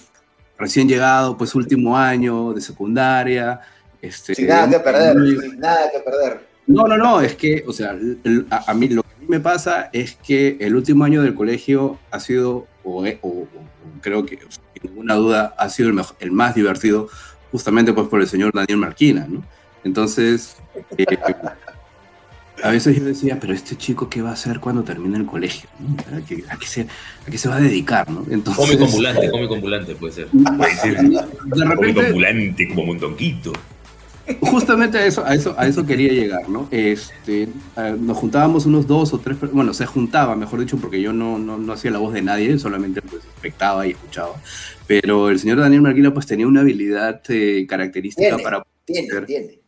recién llegado, pues, último año de secundaria, este, Sin nada que perder, muy- sin nada que perder. no, no, no, es que, o sea, el- a, a mí lo que a mí me pasa es que el último año del colegio ha sido, o, o- o- creo que, sin ninguna duda, ha sido el, mejor- el más divertido, justamente pues por el señor Daniel Marquina, ¿no? Entonces, eh, a veces yo decía, pero este chico, ¿qué va a hacer cuando termine el colegio? ¿A, qué, a qué se, ¿A qué se va a dedicar? ¿no? Entonces, Cómico ambulante, cómico ambulante puede ser. Puede ser. de Cómico repente, ambulante como Montonquito. Justamente a eso, a eso, a eso quería llegar, ¿no? Este, eh, nos juntábamos unos dos o tres, bueno, se juntaba, mejor dicho, porque yo no, no, no hacía la voz de nadie, solamente pues espectaba y escuchaba. Pero el señor Daniel Marquina pues tenía una habilidad eh, característica Tiene. para Tiene, tiene.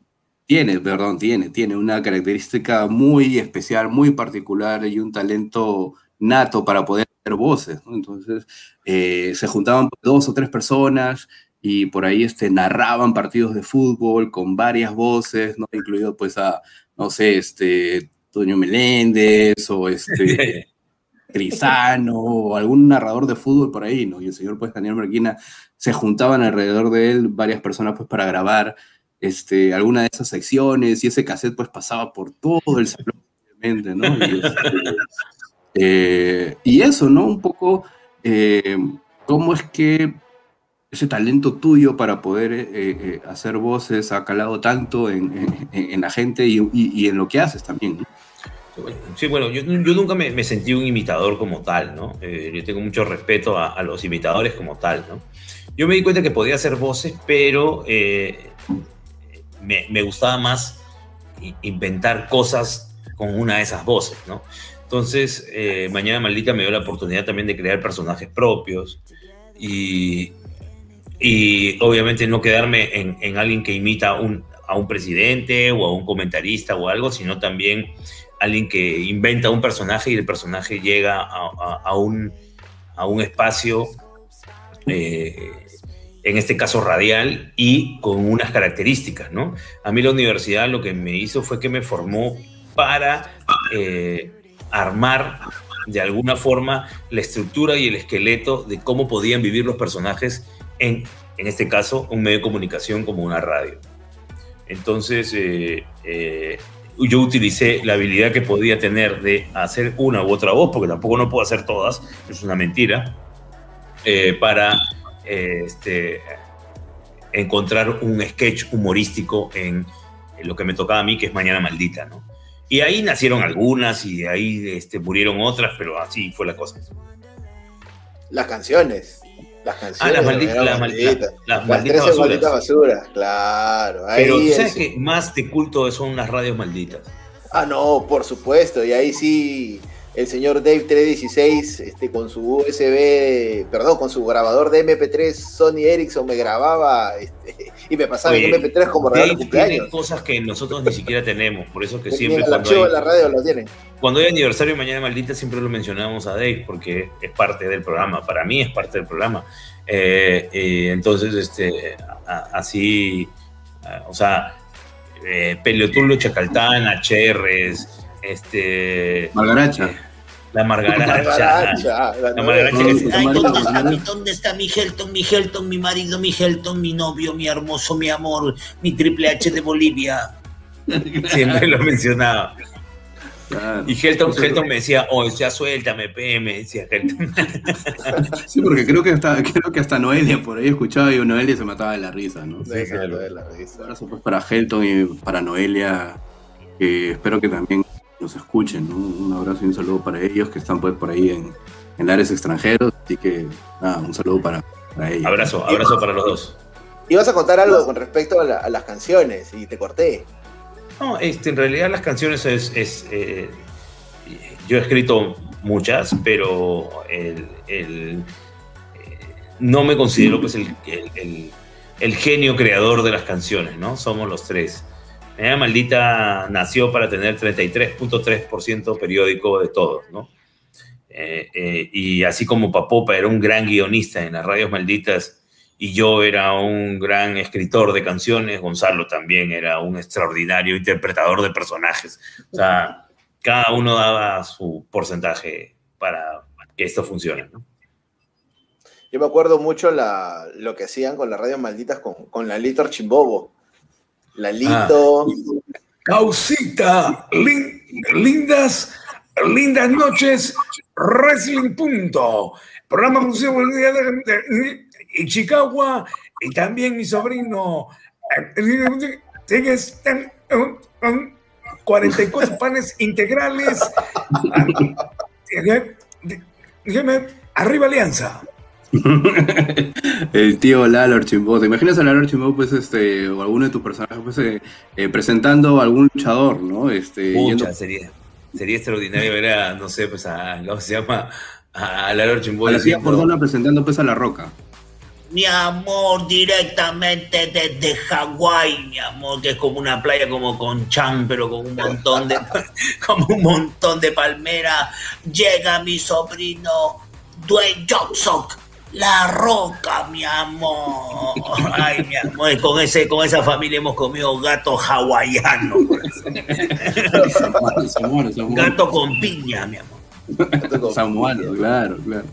Tiene, perdón, tiene, tiene una característica muy especial, muy particular y un talento nato para poder hacer voces, ¿no? Entonces, eh, se juntaban dos o tres personas y por ahí este, narraban partidos de fútbol con varias voces, ¿no? Incluido pues a, no sé, este, Toño Meléndez o este... Trizano o algún narrador de fútbol por ahí, ¿no? Y el señor, pues, Daniel Marquina, se juntaban alrededor de él varias personas, pues, para grabar este, alguna de esas secciones y ese cassette, pues, pasaba por todo el salón, obviamente, ¿no? Y, este, eh, y eso, ¿no? Un poco, eh, ¿cómo es que ese talento tuyo para poder eh, eh, hacer voces ha calado tanto en, en- en la gente y, y- y en lo que haces también, ¿no? Sí, bueno, yo, yo nunca me, me sentí un imitador como tal, ¿no? Eh, yo tengo mucho respeto a, a los imitadores como tal, ¿no? Yo me di cuenta que podía hacer voces, pero eh, me, gustaba más inventar cosas con una de esas voces, ¿no? Entonces, eh, Mañana Maldita me dio la oportunidad también de crear personajes propios y, y obviamente no quedarme en, en alguien que imita a un, a un presidente o a un comentarista o algo, sino también alguien que inventa un personaje y el personaje llega a, a- a un, a un espacio, eh, en este caso radial, y con unas características, ¿no? A mí la universidad lo que me hizo fue que me formó para eh, armar de alguna forma la estructura y el esqueleto de cómo podían vivir los personajes en, en este caso, un medio de comunicación como una radio. Entonces, eh, eh, yo utilicé la habilidad que podía tener de hacer una u otra voz, porque tampoco no puedo hacer todas, es una mentira, eh, para este, encontrar un sketch humorístico en, lo que me tocaba a mí, que es Mañana Maldita, ¿no? Y ahí nacieron algunas y de ahí este, murieron otras, pero así fue la cosa. Las canciones. Las canciones. Ah, las, de maldi- Mañana las, maldi- Maldita. las malditas 13 basuras. malditas basuras, claro. Ahí Pero tú sabes es- que más de culto son las radios malditas. Ah, no, por supuesto. Y ahí sí, el señor Dave 316, este, con su USB, perdón, con su grabador de MP3 Sony Ericsson me grababa este, y me pasaban Oye, en MP3 como regalo de Dave tiene cumpleaños. cosas que nosotros ni siquiera tenemos, por eso que En siempre el cuando hay, la radio lo tienen. cuando hay aniversario de Mañana Maldita siempre lo mencionamos a Dave porque es parte del programa, para mí es parte del programa. Eh, eh, entonces, este, a- así, o sea, eh, Peliotulo, Chacaltana, Cherres, este, Margaracha. la Margaracha. Margaracha, la La. Margaracha que se- Ay, ¿dónde está, Margarita. mi, ¿dónde está mi Helton, mi Helton, mi marido, mi Helton, mi novio, mi hermoso, mi amor, mi triple H de Bolivia? siempre lo mencionaba. Claro. Y Helton, Helton me decía, oh, ya suéltame, pe, me decía Helton. Sí, porque creo que hasta, creo que hasta Noelia por ahí escuchaba y Noelia se mataba de la risa, ¿no? Sí, sí, claro. la novela, revista. Un abrazo pues para Helton y para Noelia, que espero que también nos escuchen, ¿no? Un abrazo y un saludo para ellos que están pues por ahí en, en áreas extranjeros, así que nada, un saludo para, para ellos. Abrazo, abrazo para los dos. Ibas a contar algo con respecto a, la- a las canciones y te corté. No, este, en realidad las canciones es, es, eh, yo he escrito muchas, pero el, el, eh, no me considero pues el, el- el- el genio creador de las canciones, ¿no? Somos los tres. Mañana Maldita nació para tener 33.3% periódico de todos, ¿no? Eh, eh, y así como Papopa era un gran guionista en las radios malditas y yo era un gran escritor de canciones, Gonzalo también era un extraordinario interpretador de personajes. O sea, cada uno daba su porcentaje para que esto funcione. ¿no? Yo me acuerdo mucho la, lo que hacían con las radios malditas con, con Lalito Archimbobo. Lalito. Causita, lin- lindas, lindas noches, Wrestling Punto, programa de, de- y Chicago, y también mi sobrino, eh, tienes eh, um, um, 44 panes integrales, Eh, dígame, arriba Alianza. El tío Lalo Archimbó. ¿Te imaginas a Lalo Archimbó, pues, este, o alguno de tus personajes, pues, eh, eh, presentando a algún luchador, ¿no? Este, Pucha, yendo- sería, sería extraordinario ver a, no sé, pues a, ¿cómo se llama? A Lalo Chimboy a la tía Cordona presentando, pues, a La Roca. Mi amor, directamente desde Hawái, mi amor, que es como una playa como con Chan, pero con un montón de, como un montón de palmeras. Llega mi sobrino Dwayne Johnson, la roca, mi amor. Ay, mi amor, y con ese, con esa familia hemos comido gato hawaiano, Samuano, Samuano, Samuano. gato con piña, mi amor. Samuano, claro, claro.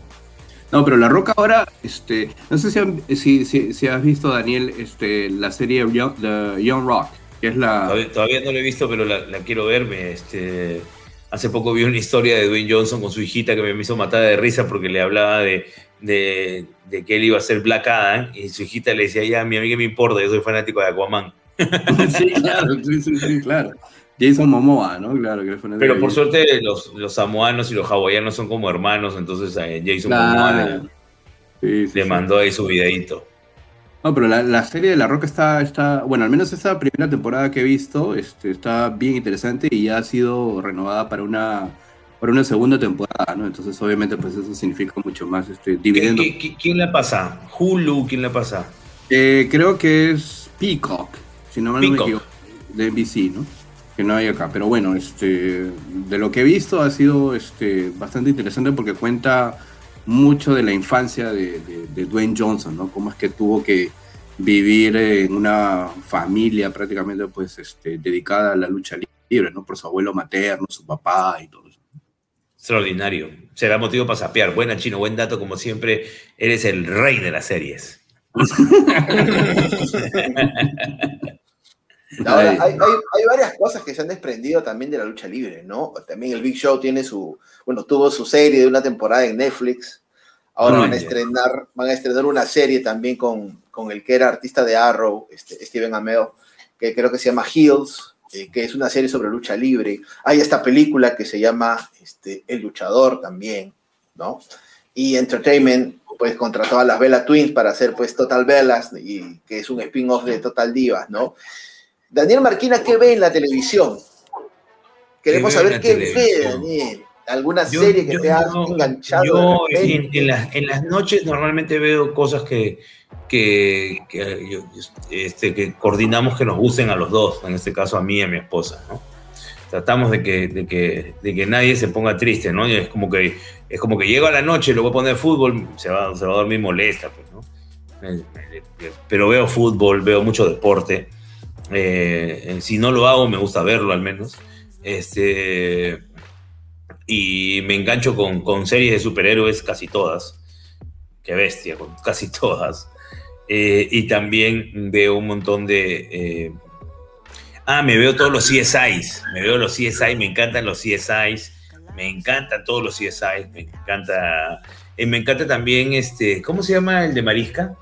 No, pero La Roca ahora, este, no sé si, han- si, si- si has visto, Daniel, este, la serie Young, The Young Rock, que es la... Todavía, todavía no la he visto, pero la, la quiero verme. Este, hace poco vi una historia de Dwayne Johnson con su hijita que me hizo matar de risa porque le hablaba de, de, de que él iba a ser Black Adam y su hijita le decía, ya, mi amiga me importa, yo soy fanático de Aquaman. sí, claro, sí, sí, sí, claro. Jason Momoa, ¿no? Claro, que fue Pero por suerte los, los samoanos y los hawaianos son como hermanos, entonces a Jason Momoa le, Sí, mandó ahí su videito. No, pero la, la serie de La Roca está, está, bueno, al menos esta primera temporada que he visto, este, está bien interesante y ya ha sido renovada para una, para una segunda temporada, ¿no? Entonces, obviamente, pues eso significa mucho más este, ¿Qué- dividendo. qué- qué- quién la pasa? Hulu, ¿quién la pasa? Eh, creo que es Peacock, si no mal no me Peacock. equivoco, de NBC, ¿no? Que no hay acá. Pero bueno, este, de lo que he visto ha sido este, bastante interesante porque cuenta mucho de la infancia de, de- de Dwayne Johnson, ¿no? Cómo es que tuvo que vivir en una familia prácticamente pues este, dedicada a la lucha libre, ¿no? Por su abuelo materno, su papá y todo. Extraordinario. Será motivo para sapear. Buena, Chino, buen dato, como siempre. Eres el rey de las series. Ahora, Ay. hay, hay- hay varias cosas que se han desprendido también de la lucha libre, ¿no? También el Big Show tiene su, bueno, tuvo su serie de una temporada en Netflix. Ahora Ah, van a estrenar, van a estrenar una serie también con, con el que era artista de Arrow, este, Steven Amell, que creo que se llama Heels, eh, que es una serie sobre lucha libre. Hay esta película que se llama este, El Luchador también, ¿no? Y Entertainment, pues contrató a las Bella Twins para hacer pues Total Bellas, y, que es un spin-off de Total Divas, ¿no? Daniel Marquina, ¿qué ve en la televisión? Queremos ¿Qué ve en saber qué ve? Daniel. ¿Alguna Yo- serie que yo te ha no- enganchado? Yo en, en las, en las noches normalmente veo cosas que, que, que yo- este, que coordinamos que nos gusten a los dos, en este caso a mí y a mi esposa, ¿no? Tratamos de que, de que, de que nadie se ponga triste, ¿no? Y es como que es como que llego a la noche, le voy a poner fútbol, se va, se va a dormir molesta, pues, ¿no? Pero veo fútbol, veo mucho deporte. Eh, si no lo hago, me gusta verlo al menos. Este, y me engancho con, con series de superhéroes casi todas. Qué bestia, con casi todas. Eh, y también veo un montón de... eh, ah, me veo todos los CSIs. Me veo los CSI, me encantan los CSIs. Me encantan todos los CSIs. Me encanta... eh, me encanta también este... ¿Cómo se llama el de Marisca?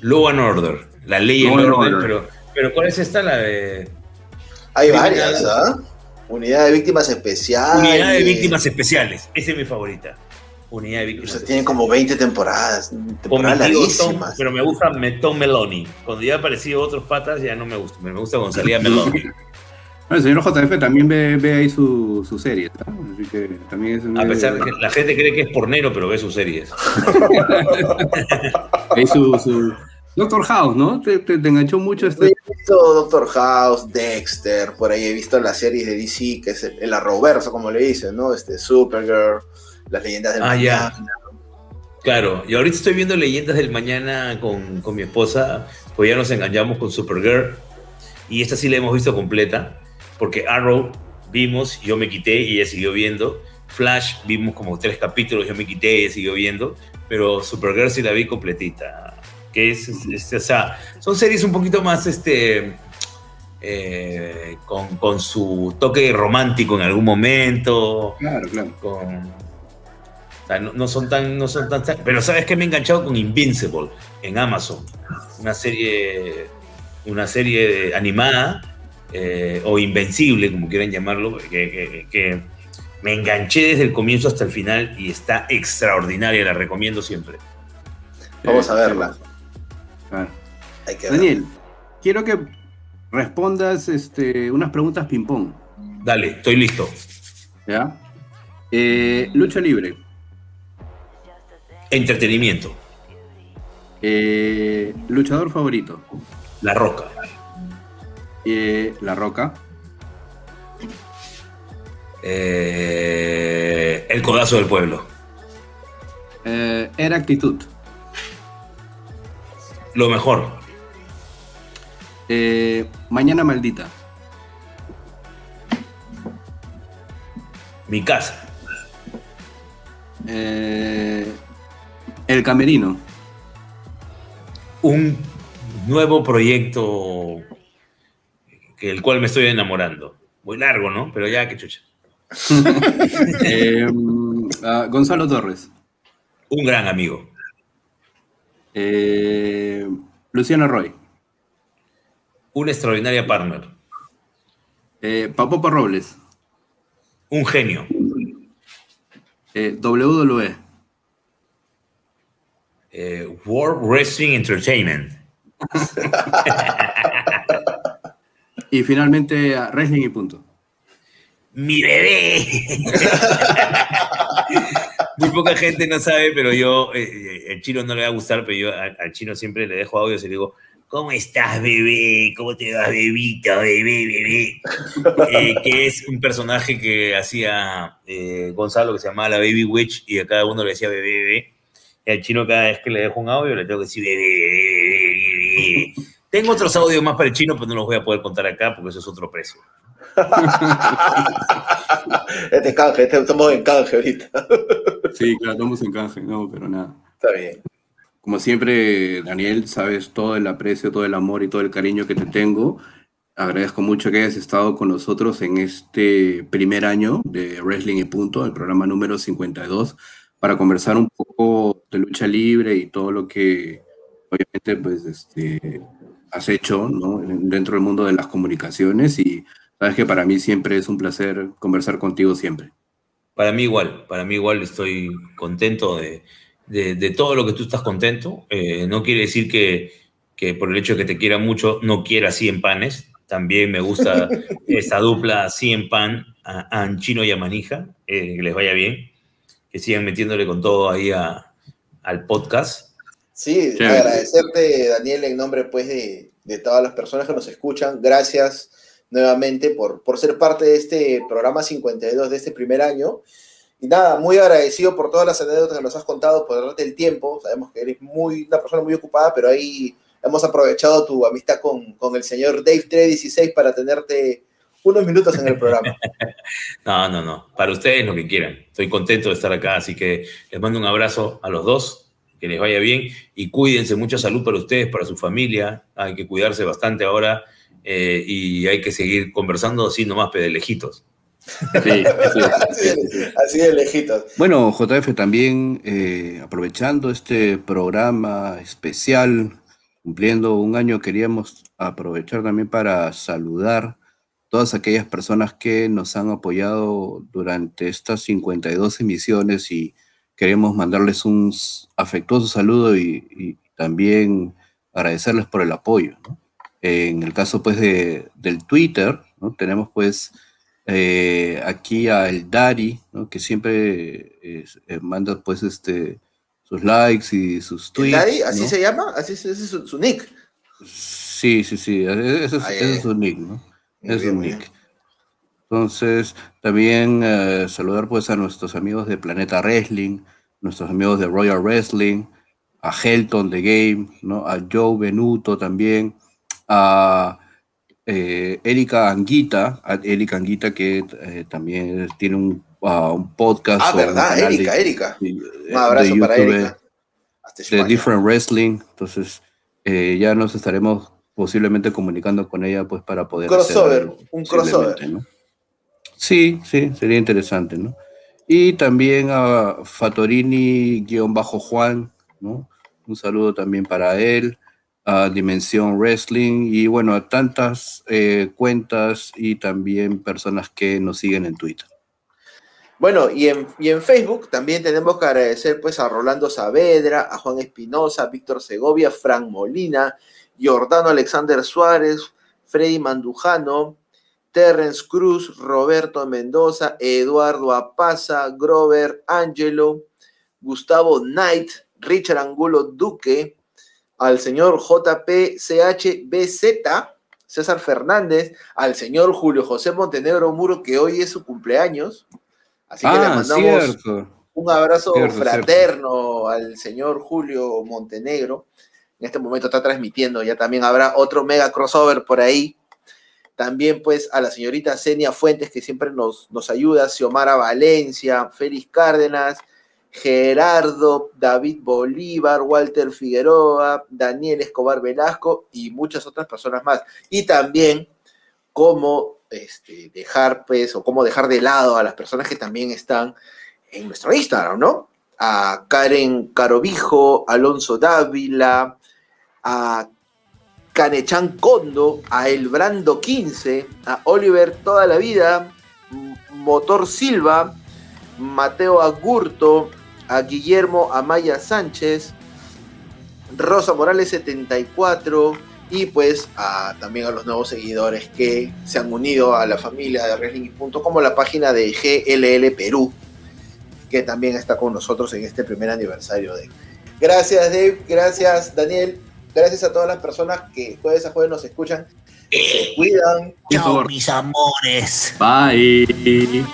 Law and Order. La ley orden, Order. pero, pero ¿cuál es esta? La de... Hay varias, ¿ah? Unidad de víctimas especiales. Unidad de víctimas especiales. Esa es mi favorita. Unidad de O víctimas sea, tienen como 20 temporadas. Temporadas tío Tom, larguísimas. pero me gusta Tom Meloni. Cuando ya aparecido otros patas, ya no me gusta. Me gusta cuando salía Meloni. Bueno, el señor JF también ve, ve ahí su, su serie, ¿no? Así que también es un- A pesar de que la gente cree que es pornero, pero ve sus series. Ahí su, su- Doctor House, ¿no? Te, te- te enganchó mucho este. he visto Doctor House, Dexter, por ahí he visto las series de DC, que es el, el arroverso, como le dicen, ¿no? Este, Supergirl, las leyendas del Ah, ya. mañana. Claro, y ahorita estoy viendo Leyendas del Mañana con, con mi esposa, pues ya nos enganchamos con Supergirl, y esta sí la hemos visto completa, porque Arrow vimos, yo me quité y ella siguió viendo, Flash vimos como tres capítulos, yo me quité y ella siguió viendo, pero Supergirl sí la vi completita, que es, es- es- o sea, son series un poquito más, este, eh, con, con su toque romántico en algún momento, Claro, claro. con o sea, no, no son tan no son tan pero sabes que me he enganchado con Invincible en Amazon una serie una serie animada eh, o invencible como quieran llamarlo que, que- que me enganché desde el comienzo hasta el final y está extraordinaria la recomiendo siempre Vamos a verla. Claro. Hay que verla. Daniel, quiero que respondas este, unas preguntas ping-pong. dale estoy listo ¿Ya? Eh, lucha libre. entretenimiento Eh, luchador favorito. La Roca Eh, La Roca. Eh, el codazo del pueblo Eh, era actitud. Lo mejor Eh, mañana maldita. mi casa Eh, el camerino. un nuevo proyecto que el cual me estoy enamorando. Muy largo, ¿no? Pero ya, que chucha. Eh, ah, Gonzalo Torres. Un gran amigo. Eh, Luciano Roy. Una extraordinaria partner. Eh, Papopa Robles. Un genio. Eh, WWE. Eh, World Wrestling Entertainment. Y finalmente Wrestling y punto. ¡Mi bebé! Poca gente no sabe, pero yo, eh, eh, el chino no le va a gustar, pero yo a- al chino siempre le dejo audios y le digo, ¿cómo estás, bebé? ¿Cómo te va, bebito, bebé, bebé? Eh, que es un personaje que hacía eh, Gonzalo, que se llamaba la Baby Witch, y a cada uno le decía bebé, bebé. Y al chino cada vez que le dejo un audio le tengo que decir bebé, bebé, bebé, bebé. Tengo otros audios más para el chino, pero no los voy a poder contar acá porque eso es otro precio. Este canje, este- estamos en canje ahorita. Sí, claro, estamos en canje, no, pero nada. Está bien. Como siempre, Daniel, sabes todo el aprecio, todo el amor y todo el cariño que te tengo. Agradezco mucho que hayas estado con nosotros en este primer año de Wrestling y Punto, el programa número 52, para conversar un poco de lucha libre y todo lo que obviamente pues este, has hecho ¿no? dentro del mundo de las comunicaciones y sabes que para mí siempre es un placer conversar contigo siempre. Para mí igual, para mí igual estoy contento de, de- de todo lo que tú estás contento. Eh, no quiere decir que, que por el hecho de que te quiera mucho no quiera 100 panes. También me gusta esta dupla Cien Pan, a- Anchino y Amanija, eh, que les vaya bien, que sigan metiéndole con todo ahí a- al podcast. Sí, Chévere. agradecerte, Daniel, en nombre pues de, de todas las personas que nos escuchan. Gracias nuevamente por, por ser parte de este programa 52 de este primer año. Y nada, muy agradecido por todas las anécdotas que nos has contado, por darte el tiempo. Sabemos que eres muy, una persona muy ocupada, pero ahí hemos aprovechado tu amistad con, con el señor Dave 316 para tenerte unos minutos en el programa. No, no, no. Para ustedes lo que quieran. Estoy contento de estar acá, así que les mando un abrazo a los dos. Que les vaya bien y cuídense. Mucha salud para ustedes, para su familia. Hay que cuidarse bastante ahora eh, y hay que seguir conversando así nomás, pe, de lejitos. Sí, sí, Así sí, de, sí. así de lejitos. Bueno, JF, también eh, aprovechando este programa especial, cumpliendo un año, queríamos aprovechar también para saludar todas aquellas personas que nos han apoyado durante estas 52 emisiones y queremos mandarles un afectuoso saludo y, y también agradecerles por el apoyo. ¿no? En el caso pues de, del Twitter, ¿no? tenemos pues eh, aquí a El Dari, ¿no? que siempre eh, eh, manda pues este sus likes y sus tweets. ¿Daddy? ¿Así ¿no? se llama? Así es, ese es su, su nick. Sí, sí, sí, ese es, ese es su nick, ¿no? Es bien, bien. nick. Entonces, también eh, saludar pues a nuestros amigos de Planeta Wrestling, nuestros amigos de Royal Wrestling, a Helton de Game, ¿no? A Joe Benuto también, a eh, Erika Anguita, a Erika Anguita que eh, también tiene un, ah, un podcast. Ah, verdad, de- Erika, Erika. de- Un abrazo de para Erika. De. Different Wrestling. Entonces, eh, ya nos estaremos posiblemente comunicando con ella pues para poder hacer Crossover, algo, un crossover. Sí, sí, sería interesante, ¿no? Y también a Fatorini-Juan, ¿no? Un saludo también para él, a Dimensión Wrestling y bueno, a tantas eh, cuentas y también personas que nos siguen en Twitter. Bueno, y en, y en Facebook también tenemos que agradecer pues a Rolando Saavedra, a Juan Espinosa, Víctor Segovia, Frank Molina, Jordano Alexander Suárez, Freddy Mandujano, Terrence Cruz, Roberto Mendoza, Eduardo Apaza, Grover Angelo, Gustavo Knight, Richard Angulo Duque, al señor JPCHBZ, César Fernández, al señor Julio José Montenegro Muro, que hoy es su cumpleaños. Así que le ah, mandamos cierto. un abrazo Cierto, fraterno al señor Julio Montenegro. En este momento está transmitiendo, ya también habrá otro mega crossover por ahí. También pues a la señorita Senia Fuentes que siempre nos, nos ayuda, Xiomara Valencia, Félix Cárdenas, Gerardo, David Bolívar, Walter Figueroa, Daniel Escobar Velasco y muchas otras personas más. Y también cómo este, dejar, pues, o cómo dejar de lado a las personas que también están en nuestro Instagram, ¿no? A Karen Carovijo, Alonso Dávila, a Canechan Condo, a Elbrando 15, a Oliver Toda la Vida, Motor Silva, Mateo Agurto, a Guillermo Amaya Sánchez, Rosa Morales 74 y pues a- también a los nuevos seguidores que se han unido a la familia de Wrestling y Punto, como la página de GLL Perú, que también está con nosotros en este primer aniversario de. Gracias Dave, gracias Daniel, gracias a todas las personas que jueves a jueves nos escuchan. Se cuidan. Chao, mis amores. Bye.